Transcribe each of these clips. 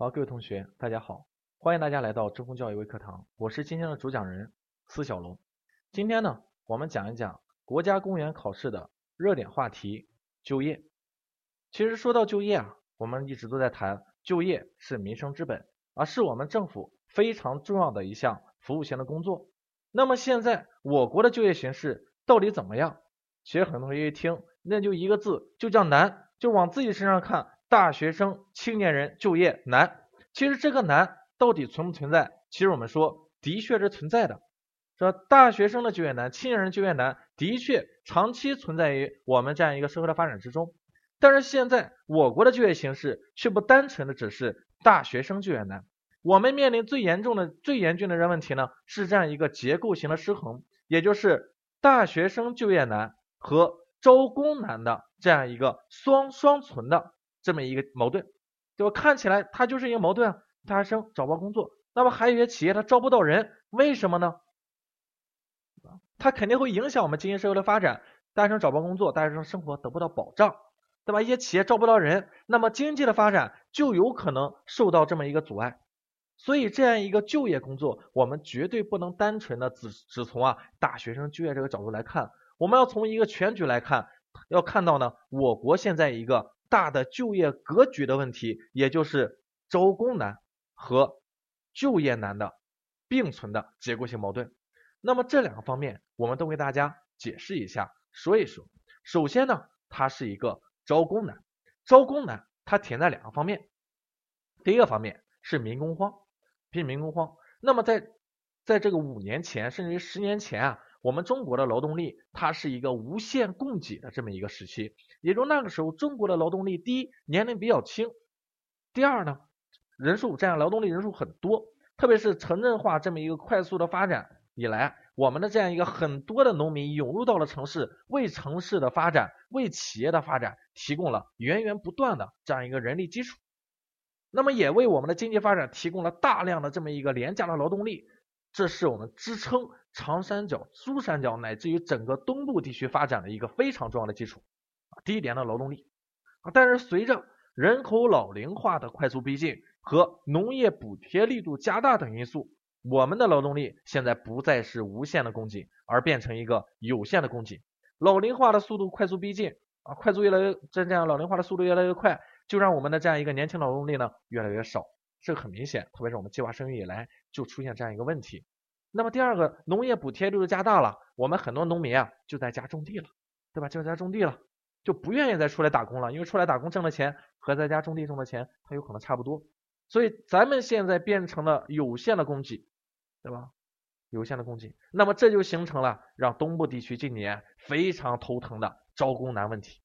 好，各位同学，大家好，欢迎大家来到知乎教育微课堂，我是今天的主讲人司小龙。今天呢，我们讲一讲国家公务员考试的热点话题——就业。其实说到就业啊，我们一直都在谈就业是民生之本，而是我们政府非常重要的一项服务型的工作。那么现在我国的就业形势到底怎么样？其实很多同学一听，那就一个字，就叫难，就往自己身上看。大学生、青年人就业难，其实这个难到底存不存在？其实我们说的确是存在的，说大学生的就业难、青年人就业难，的确长期存在于我们这样一个社会的发展之中。但是现在我国的就业形势却不单纯的只是大学生就业难，我们面临最严重的、最严峻的人问题呢，是这样一个结构型的失衡，也就是大学生就业难和招工难的这样一个双双存的。这么一个矛盾，对吧？看起来它就是一个矛盾啊。大学生找不到工作，那么还有一些企业它招不到人，为什么呢？它肯定会影响我们经济社会的发展。大学生找不到工作，大学生生活得不到保障，对吧？一些企业招不到人，那么经济的发展就有可能受到这么一个阻碍。所以这样一个就业工作，我们绝对不能单纯的只只从啊大学生就业这个角度来看，我们要从一个全局来看，要看到呢，我国现在一个。大的就业格局的问题，也就是招工难和就业难的并存的结构性矛盾。那么这两个方面，我们都为大家解释一下，说一说。首先呢，它是一个招工难，招工难它体现在两个方面。第一个方面是民工荒，拼民工荒。那么在在这个五年前，甚至于十年前啊。我们中国的劳动力，它是一个无限供给的这么一个时期，也就那个时候，中国的劳动力第一年龄比较轻，第二呢，人数这样劳动力人数很多，特别是城镇化这么一个快速的发展以来，我们的这样一个很多的农民涌入到了城市，为城市的发展、为企业的发展提供了源源不断的这样一个人力基础，那么也为我们的经济发展提供了大量的这么一个廉价的劳动力。这是我们支撑长三角、珠三角乃至于整个东部地区发展的一个非常重要的基础啊，第一点呢劳动力啊。但是随着人口老龄化的快速逼近和农业补贴力度加大等因素，我们的劳动力现在不再是无限的供给，而变成一个有限的供给。老龄化的速度快速逼近啊，快速越来越这这样老龄化的速度越来越快，就让我们的这样一个年轻劳动力呢越来越少。这个很明显，特别是我们计划生育以来就出现这样一个问题。那么第二个，农业补贴力度加大了，我们很多农民啊就在家种地了，对吧？就在家种地了，就不愿意再出来打工了，因为出来打工挣的钱和在家种地挣的钱，它有可能差不多。所以咱们现在变成了有限的供给，对吧？有限的供给，那么这就形成了让东部地区近年非常头疼的招工难问题。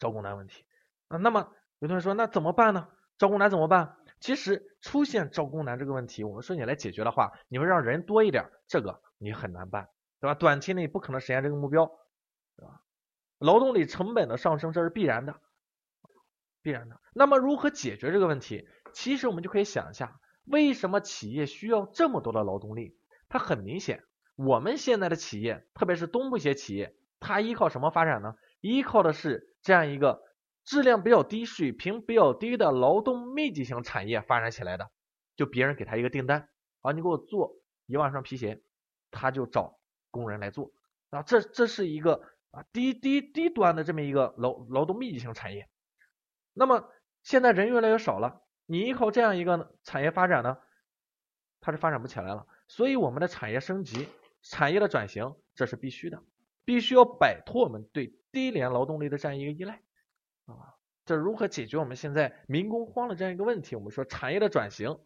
招工难问题啊，那么有同学说，那怎么办呢？招工难怎么办？其实出现招工难这个问题，我们说你来解决的话，你会让人多一点，这个你很难办，对吧？短期内不可能实现这个目标，对吧？劳动力成本的上升，这是必然的，必然的。那么如何解决这个问题？其实我们就可以想一下，为什么企业需要这么多的劳动力？它很明显，我们现在的企业，特别是东部一些企业，它依靠什么发展呢？依靠的是这样一个。质量比较低、水平比较低的劳动密集型产业发展起来的，就别人给他一个订单，啊，你给我做一万双皮鞋，他就找工人来做，啊，这这是一个啊低低低端的这么一个劳劳动密集型产业。那么现在人越来越少了，你依靠这样一个产业发展呢，它是发展不起来了。所以我们的产业升级、产业的转型，这是必须的，必须要摆脱我们对低廉劳动力的这样一个依赖。啊，这如何解决我们现在民工荒的这样一个问题？我们说产业的转型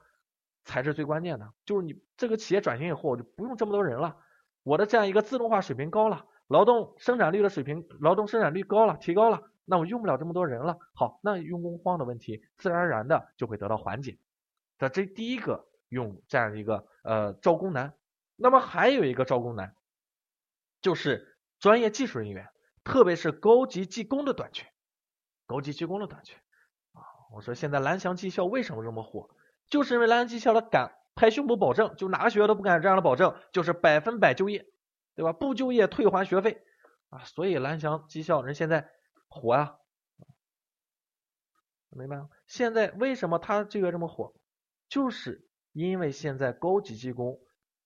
才是最关键的，就是你这个企业转型以后，我就不用这么多人了，我的这样一个自动化水平高了，劳动生产率的水平，劳动生产率高了，提高了，那我用不了这么多人了。好，那用工荒的问题自然而然的就会得到缓解。这这第一个用这样一个呃招工难，那么还有一个招工难，就是专业技术人员，特别是高级技工的短缺。高级技工的短缺啊！我说现在蓝翔技校为什么这么火？就是因为蓝翔技校的敢拍胸脯保证，就哪个学校都不敢这样的保证，就是百分百就业，对吧？不就业退还学费啊！所以蓝翔技校人现在火啊！明白吗？现在为什么他就业这么火？就是因为现在高级技工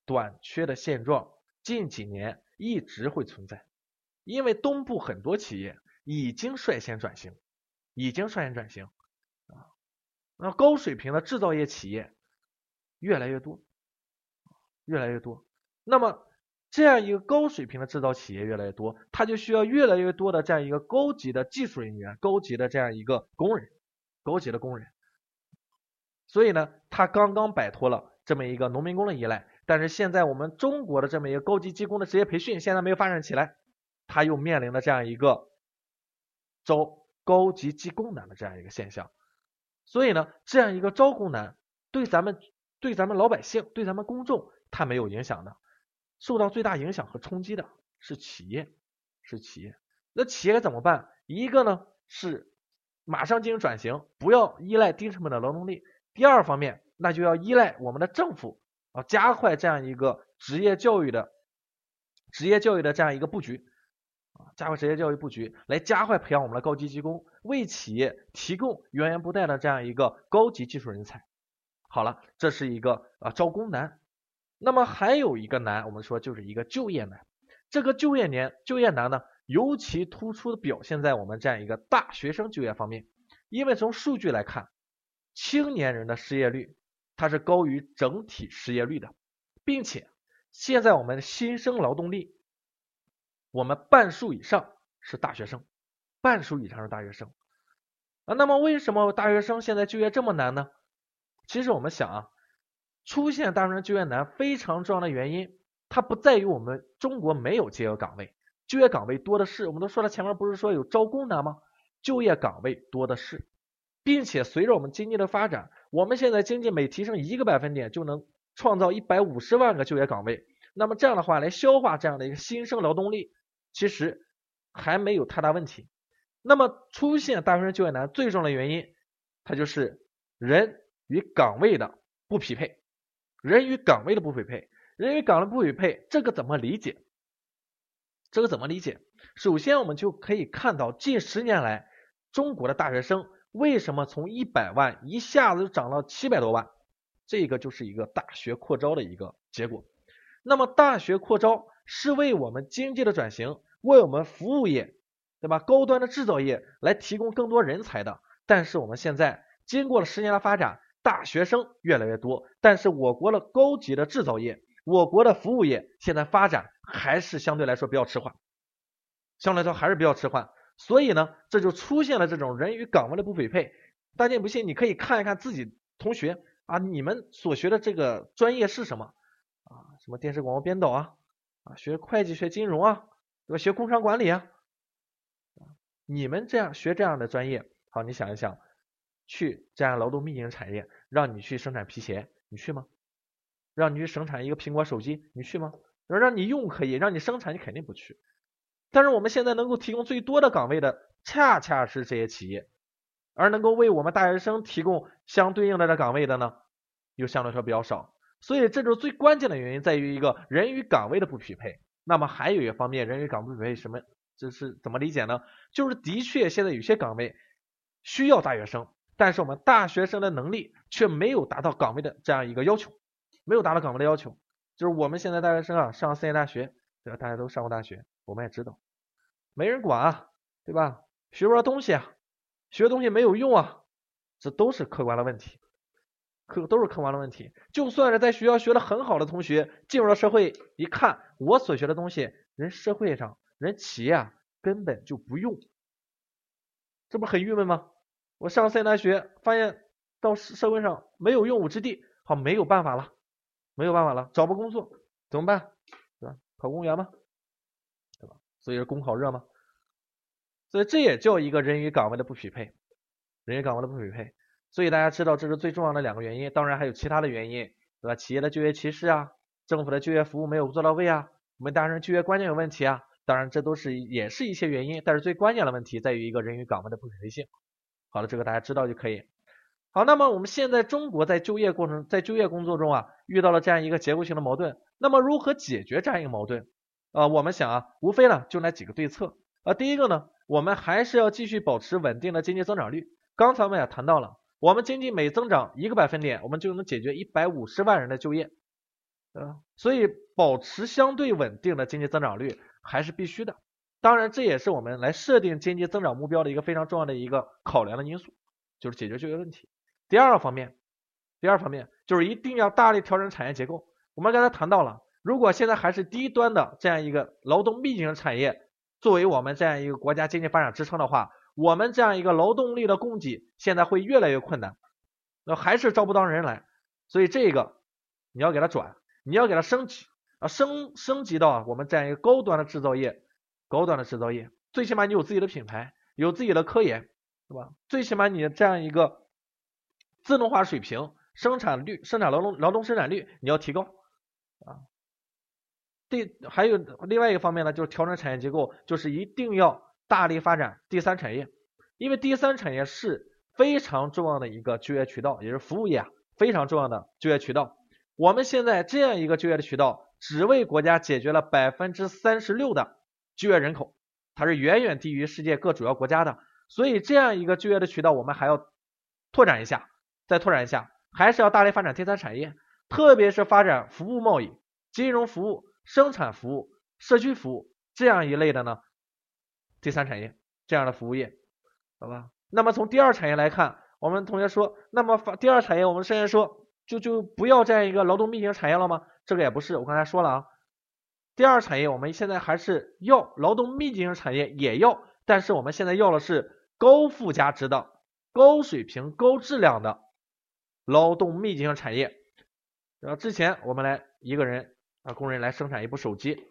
短缺的现状，近几年一直会存在。因为东部很多企业已经率先转型，已经率先转型啊，那高水平的制造业企业越来越多，越来越多。那么这样一个高水平的制造企业越来越多，它就需要越来越多的这样一个高级的技术人员、高级的这样一个工人、高级的工人。所以呢，他刚刚摆脱了这么一个农民工的依赖，但是现在我们中国的这么一个高级技工的职业培训现在没有发展起来，他又面临了这样一个招高级技工难的这样一个现象。所以呢，这样一个招工难对咱们对咱们老百姓对咱们公众他没有影响的。受到最大影响和冲击的是企业，是企业。那企业该怎么办？一个呢是马上进行转型，不要依赖低成本的劳动力；第二方面，那就要依赖我们的政府啊，加快这样一个职业教育的职业教育的这样一个布局，加快职业教育布局，来加快培养我们的高级技工，为企业提供源源不断的这样一个高级技术人才。好了，这是一个啊招工难。那么还有一个难，我们说就是一个就业难。这个就业难，就业难呢，尤其突出的表现在我们这样一个大学生就业方面。因为从数据来看，青年人的失业率它是高于整体失业率的，并且现在我们新生劳动力，我们半数以上是大学生，半数以上是大学生啊。那么为什么大学生现在就业这么难呢？其实我们想啊。出现大学生就业难非常重要的原因，它不在于我们中国没有就业岗位，就业岗位多的是。我们都说了，前面不是说有招工难吗？就业岗位多的是，并且随着我们经济的发展，我们现在经济每提升一个百分点就能创造一百五十万个就业岗位。那么这样的话来消化这样的一个新生劳动力，其实还没有太大问题。那么出现大学生就业难最重要的原因，它就是人与岗位的不匹配。人与岗位的不匹配，人与岗位不匹配，这个怎么理解？这个怎么理解？首先，我们就可以看到近十年来中国的大学生为什么从一百万一下子就涨到七百多万，这个就是一个大学扩招的一个结果。那么，大学扩招是为我们经济的转型，为我们服务业，对吧？高端的制造业来提供更多人才的。但是，我们现在经过了十年的发展。大学生越来越多，但是我国的高级的制造业，我国的服务业现在发展还是相对来说比较迟缓，相对来说还是比较迟缓，所以呢，这就出现了这种人与岗位的不匹配。大家不信，你可以看一看自己同学啊，你们所学的这个专业是什么？什么电视广播编导啊？啊，学会计学金融啊？对吧？学工商管理啊？你们这样学这样的专业，好，你想一想。去这样劳动密集型产业，让你去生产皮鞋，你去吗？让你去生产一个苹果手机，你去吗？让你用可以，让你生产你肯定不去。但是我们现在能够提供最多的岗位的，恰恰是这些企业，而能够为我们大学生提供相对应的这岗位的呢，又相对来说比较少。所以这就是最关键的原因，在于一个人与岗位的不匹配。那么还有一方面，人与岗位不匹配什么？这是怎么理解呢？就是的确现在有些岗位需要大学生。但是我们大学生的能力却没有达到岗位的这样一个要求，没有达到岗位的要求，就是我们现在大学生啊，上四年大学，对吧？大家都上过大学，我们也知道，没人管啊，对吧？学不着东西啊，学东西没有用啊，这都是客观的问题，客都是客观的问题。就算是在学校学的很好的同学，进入了社会一看，我所学的东西，人社会上人企业啊根本就不用，这不很郁闷吗？我上三大学，发现到社会上没有用武之地，好没有办法了，没有办法了，找不工作怎么办？对吧？考公务员吗？对吧？所以是公考热吗？所以这也叫一个人与岗位的不匹配，人与岗位的不匹配。所以大家知道这是最重要的两个原因，当然还有其他的原因，对吧？企业的就业歧视啊，政府的就业服务没有做到位啊，我们大学生就业观念有问题啊，当然这都是也是一些原因，但是最关键的问题在于一个人与岗位的不匹配性。好了，这个大家知道就可以。好，那么我们现在中国在就业过程，在就业工作中啊，遇到了这样一个结构性的矛盾。那么如何解决这样一个矛盾？啊，我们想啊，无非呢就那几个对策。啊，第一个呢，我们还是要继续保持稳定的经济增长率，刚才我们也谈到了，我们经济每增长一个百分点，我们就能解决一百五十万人的就业，对吧？所以保持相对稳定的经济增长率还是必须的。当然，这也是我们来设定经济增长目标的一个非常重要的一个考量的因素，就是解决就业问题。第二个方面，第二方面就是一定要大力调整产业结构。我们刚才谈到了，如果现在还是低端的这样一个劳动密集型产业作为我们这样一个国家经济发展支撑的话，我们这样一个劳动力的供给现在会越来越困难，那还是招不到人来，所以这个你要给它转，你要给它升级啊，升升级到我们这样一个高端的制造业，高端的制造业，最起码你有自己的品牌，有自己的科研，是吧？最起码你这样一个自动化水平、生产率、生产劳动劳动生产率你要提高。啊，第还有另外一个方面呢，就是调整产业结构，就是一定要大力发展第三产业，因为第三产业是非常重要的一个就业渠道，也是服务业啊非常重要的就业渠道。我们现在这样一个就业的渠道，只为国家解决了百分之三十六的就业人口，它是远远低于世界各主要国家的。所以这样一个就业的渠道，我们还要拓展一下，再拓展一下，还是要大力发展第三产业。特别是发展服务贸易、金融服务、生产服务、社区服务这样一类的呢，第三产业这样的服务业，好吧？那么从第二产业来看，我们同学说，那么发第二产业，我们现在说就就不要这样一个劳动密集型产业了吗？这个也不是，我刚才说了啊，第二产业我们现在还是要劳动密集型产业也要，但是我们现在要的是高附加值的、高水平、高质量的劳动密集型产业。然后之前我们来一个人啊，工人来生产一部手机，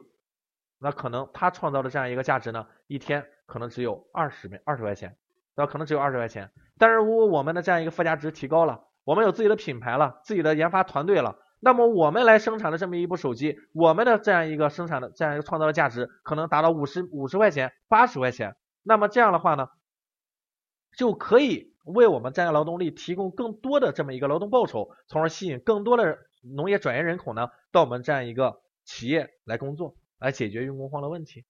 那可能他创造的这样一个价值呢，一天可能只有二十美二十块钱，那可能只有二十块钱。但是如果我们的这样一个附加值提高了，我们有自己的品牌了，自己的研发团队了，那么我们来生产的这么一部手机，我们的这样一个生产的这样一个创造的价值可能达到五十五十块钱、八十块钱。那么这样的话呢，就可以为我们这样劳动力提供更多的这么一个劳动报酬，从而吸引更多的。农业转业人口呢，到我们这样一个企业来工作，来解决用工荒的问题，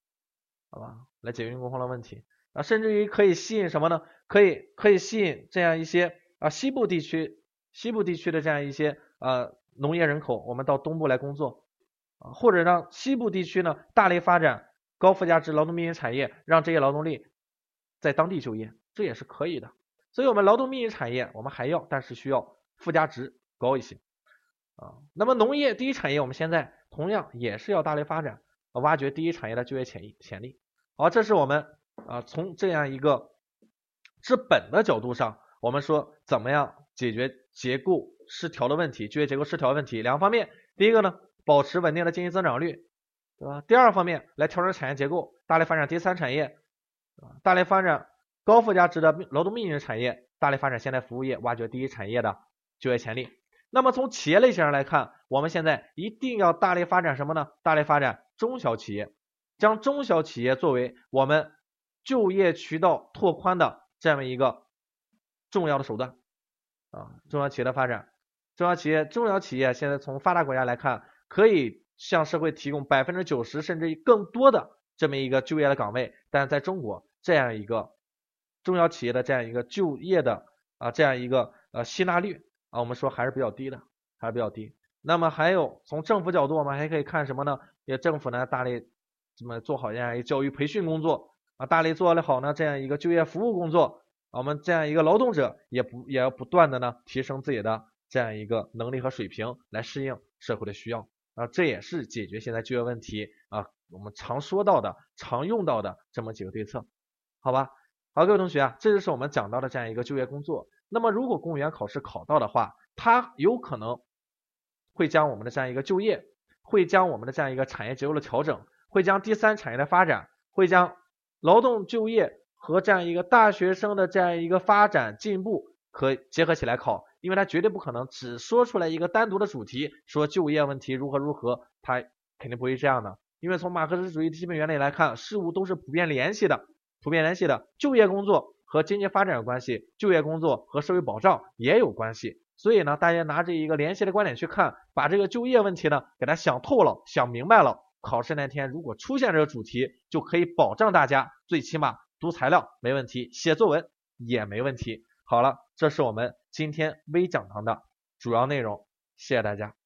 好吧？来解决用工荒的问题啊，甚至于可以吸引什么呢？可以可以吸引这样一些啊西部地区西部地区的这样一些呃农业人口，我们到东部来工作啊，或者让西部地区呢大力发展高附加值劳动密集产业，让这些劳动力在当地就业，这也是可以的。所以，我们劳动密集产业我们还要，但是需要附加值高一些。啊，那么农业第一产业，我们现在同样也是要大力发展，挖掘第一产业的就业潜潜力。好，这是我们啊从这样一个治本的角度上，我们说怎么样解决结构失调的问题，就业结构失调问题。两个方面，第一个呢，保持稳定的经济增长率，对吧？第二方面来调整产业结构，大力发展第三产业，啊，大力发展高附加值的劳动密集产业，大力发展现代服务业，挖掘第一产业的就业潜力。那么从企业类型上来看，我们现在一定要大力发展什么呢？大力发展中小企业，将中小企业作为我们就业渠道拓宽的这么一个重要的手段啊。中小企业的发展，中小企业中小企业现在从发达国家来看，可以向社会提供百分之九十甚至更多的这么一个就业的岗位，但是在中国这样一个中小企业的这样一个就业的啊这样一个呃吸纳率。啊，我们说还是比较低的，还是比较低。那么还有从政府角度，我们还可以看什么呢？也政府呢大力这么做好这样一个教育培训工作啊，大力做了好呢这样一个就业服务工作。我们这样一个劳动者也不也要不断的呢提升自己的这样一个能力和水平，来适应社会的需要啊，这也是解决现在就业问题啊我们常说到的、常用到的这么几个对策，好吧？好，各位同学啊，这就是我们讲到的这样一个就业工作。那么，如果公务员考试考到的话，它有可能会将我们的这样一个就业，会将我们的这样一个产业结构的调整，会将第三产业的发展，会将劳动就业和这样一个大学生的这样一个发展进步可结合起来考，因为它绝对不可能只说出来一个单独的主题，说就业问题如何如何，它肯定不会这样的。因为从马克思主义基本原理来看，事物都是普遍联系的，普遍联系的就业工作。和经济发展有关系，就业工作和社会保障也有关系，所以呢，大家拿着一个联系的观点去看，把这个就业问题呢给它想透了、想明白了，考试那天如果出现这个主题，就可以保障大家最起码读材料没问题，写作文也没问题。好了，这是我们今天微讲堂的主要内容，谢谢大家。